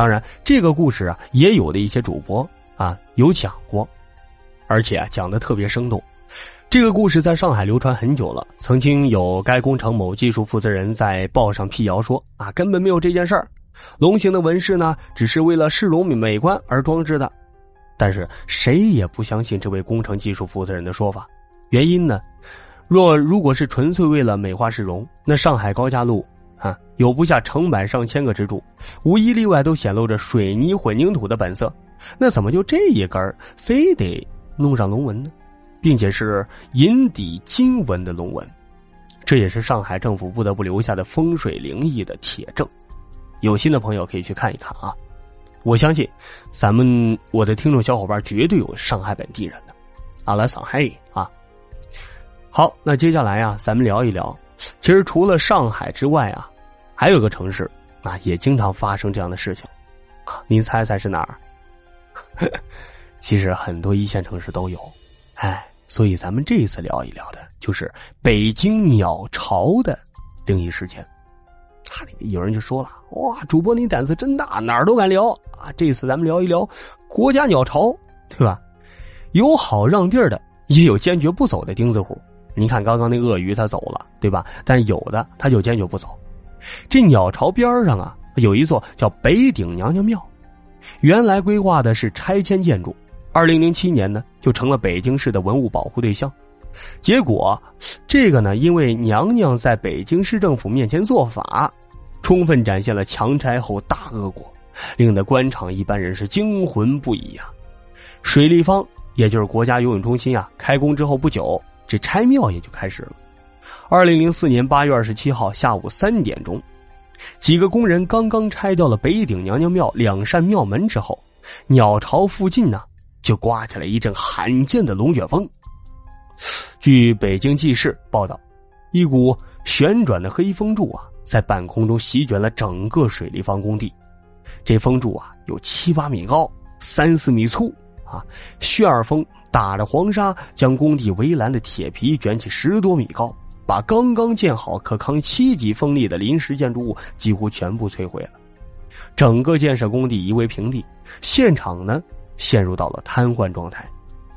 当然，这个故事啊，也有的一些主播啊有讲过，而且讲的特别生动。这个故事在上海流传很久了，曾经有该工程某技术负责人在报上辟谣说啊，根本没有这件事儿，龙形的纹饰呢，只是为了市容美观而装置的。但是谁也不相信这位工程技术负责人的说法，原因呢，若如果是纯粹为了美化市容，那上海高架路啊，有不下成百上千个支柱，无一例外都显露着水泥混凝土的本色，那怎么就这一根非得弄上龙纹呢？并且是银底金纹的龙纹，这也是上海政府不得不留下的风水灵异的铁证。有心的朋友可以去看一看啊！我相信，咱们我的听众小伙伴绝对有上海本地人的，阿拉上海啊。好，那接下来呀，咱们聊一聊，其实除了上海之外啊，还有个城市啊，也经常发生这样的事情。您猜猜是哪儿？其实很多一线城市都有，哎。所以，咱们这次聊一聊的，就是北京鸟巢的灵异事件。他有人就说了：“哇，主播你胆子真大，哪儿都敢聊啊！”这次咱们聊一聊国家鸟巢，对吧？有好让地儿的，也有坚决不走的钉子户。你看，刚刚那鳄鱼它走了，对吧？但有的他就坚决不走。这鸟巢边上啊，有一座叫北顶娘娘庙，原来规划的是拆迁建筑。二零零七年呢，就成了北京市的文物保护对象。结果，这个呢，因为娘娘在北京市政府面前做法，充分展现了强拆后大恶果，令得官场一般人是惊魂不已呀。水立方，也就是国家游泳中心啊，开工之后不久，这拆庙也就开始了。二零零四年八月二十七号下午三点钟，几个工人刚刚拆掉了北顶娘娘庙两扇庙门之后，鸟巢附近呢。就刮起来一阵罕见的龙卷风。据北京纪事报道，一股旋转的黑风柱啊，在半空中席卷了整个水立方工地。这风柱啊，有七八米高，三四米粗啊。旋儿风打着黄沙，将工地围栏的铁皮卷起十多米高，把刚刚建好可扛七级风力的临时建筑物几乎全部摧毁了。整个建设工地夷为平地，现场呢？陷入到了瘫痪状态，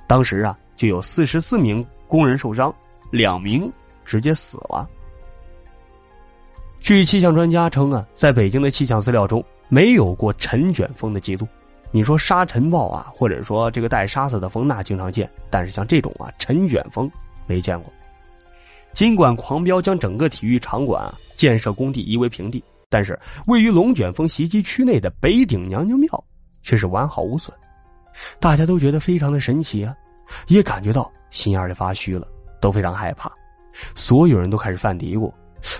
当时啊就有四十四名工人受伤，两名直接死了。据气象专家称啊，在北京的气象资料中没有过尘卷风的记录。你说沙尘暴啊，或者说这个带沙子的风，那经常见，但是像这种啊尘卷风没见过。尽管狂飙将整个体育场馆啊建设工地夷为平地，但是位于龙卷风袭击区内的北顶娘娘庙却是完好无损。大家都觉得非常的神奇啊，也感觉到心眼里发虚了，都非常害怕。所有人都开始犯嘀咕，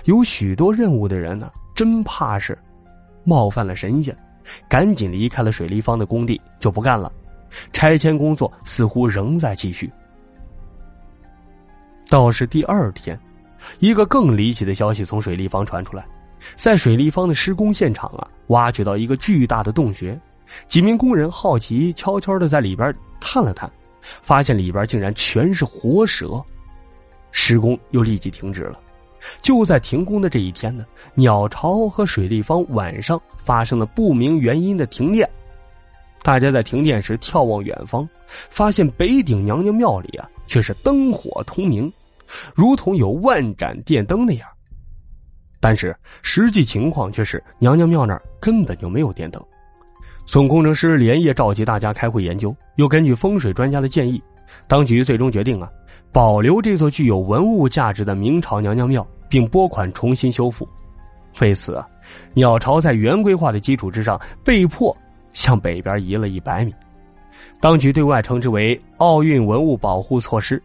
有许多任务的人呢，真怕是冒犯了神仙，赶紧离开了水立方的工地就不干了。拆迁工作似乎仍在继续。倒是第二天，一个更离奇的消息从水立方传出来，在水立方的施工现场啊，挖掘到一个巨大的洞穴。几名工人好奇，悄悄的在里边探了探，发现里边竟然全是活蛇，施工又立即停止了。就在停工的这一天呢，鸟巢和水立方晚上发生了不明原因的停电。大家在停电时眺望远方，发现北顶娘娘庙里啊却是灯火通明，如同有万盏电灯那样。但是实际情况却是娘娘庙那儿根本就没有电灯。总工程师连夜召集大家开会研究，又根据风水专家的建议，当局最终决定啊，保留这座具有文物价值的明朝娘娘庙，并拨款重新修复。为此，鸟巢在原规划的基础之上，被迫向北边移了一百米。当局对外称之为奥运文物保护措施，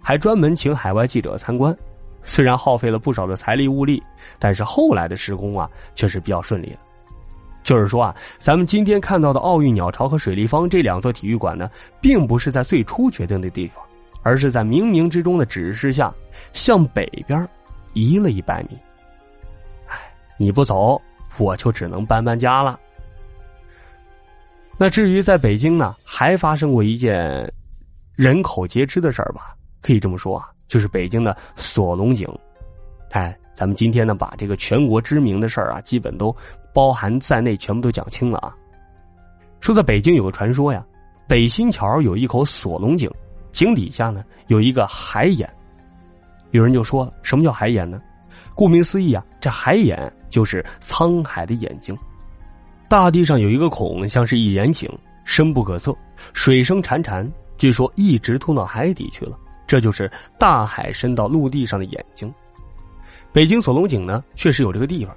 还专门请海外记者参观。虽然耗费了不少的财力物力，但是后来的施工啊，却是比较顺利的。就是说啊，咱们今天看到的奥运鸟巢和水立方这两座体育馆呢，并不是在最初决定的地方，而是在冥冥之中的指示下，向北边移了一百米。哎，你不走，我就只能搬搬家了。那至于在北京呢，还发生过一件人口皆知的事儿吧？可以这么说啊，就是北京的锁龙井。哎，咱们今天呢，把这个全国知名的事儿啊，基本都。包含在内，全部都讲清了啊！说在北京有个传说呀，北新桥有一口锁龙井，井底下呢有一个海眼。有人就说了，什么叫海眼呢？顾名思义啊，这海眼就是沧海的眼睛。大地上有一个孔，像是一眼井，深不可测，水声潺潺，据说一直通到海底去了。这就是大海伸到陆地上的眼睛。北京锁龙井呢，确实有这个地方。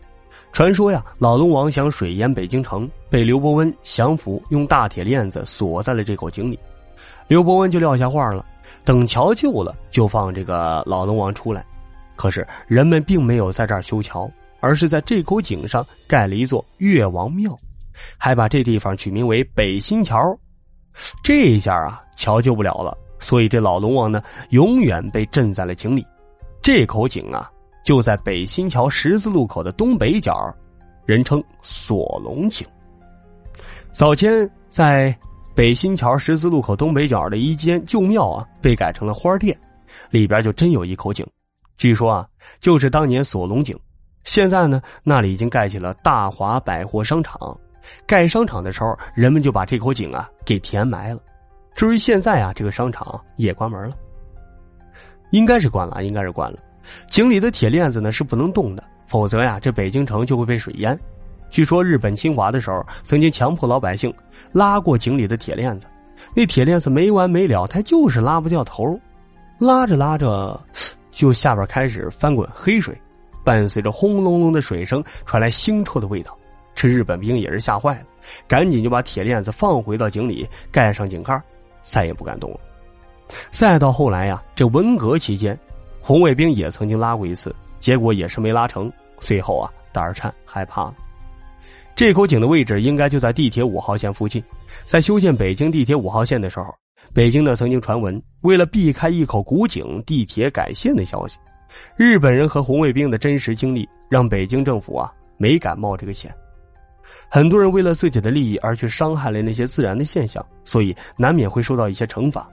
传说呀，老龙王想水淹北京城，被刘伯温降服，用大铁链子锁在了这口井里。刘伯温就撂下话了，等桥旧了，就放这个老龙王出来。可是人们并没有在这儿修桥，而是在这口井上盖了一座岳王庙，还把这地方取名为北新桥。这一下啊，桥救不了了，所以这老龙王呢，永远被镇在了井里。这口井啊。就在北新桥十字路口的东北角，人称锁龙井。早前在北新桥十字路口东北角的一间旧庙啊，被改成了花店，里边就真有一口井。据说啊，就是当年锁龙井。现在呢，那里已经盖起了大华百货商场。盖商场的时候，人们就把这口井啊给填埋了。至于现在啊，这个商场也关门了，应该是关了，应该是关了。井里的铁链子呢是不能动的，否则呀，这北京城就会被水淹。据说日本侵华的时候，曾经强迫老百姓拉过井里的铁链子，那铁链子没完没了，它就是拉不掉头，拉着拉着，就下边开始翻滚黑水，伴随着轰隆隆的水声，传来腥臭的味道。这日本兵也是吓坏了，赶紧就把铁链子放回到井里，盖上井盖，再也不敢动了。再到后来呀，这文革期间。红卫兵也曾经拉过一次，结果也是没拉成。最后啊，胆儿颤，害怕了。这口井的位置应该就在地铁五号线附近。在修建北京地铁五号线的时候，北京呢曾经传闻，为了避开一口古井，地铁改线的消息。日本人和红卫兵的真实经历，让北京政府啊没敢冒这个险。很多人为了自己的利益而去伤害了那些自然的现象，所以难免会受到一些惩罚。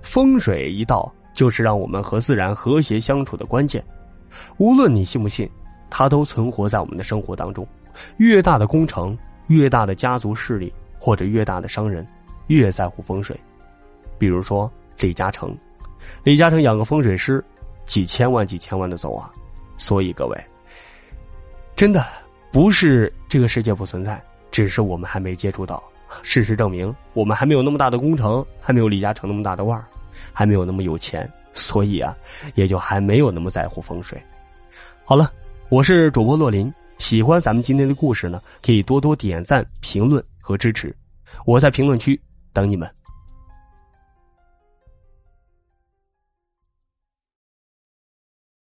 风水一道。就是让我们和自然和谐相处的关键，无论你信不信，它都存活在我们的生活当中。越大的工程，越大的家族势力，或者越大的商人，越在乎风水。比如说李嘉诚，李嘉诚养个风水师，几千万几千万的走啊！所以各位，真的不是这个世界不存在，只是我们还没接触到。事实证明，我们还没有那么大的工程，还没有李嘉诚那么大的腕儿。还没有那么有钱，所以啊，也就还没有那么在乎风水。好了，我是主播洛林，喜欢咱们今天的故事呢，可以多多点赞、评论和支持。我在评论区等你们。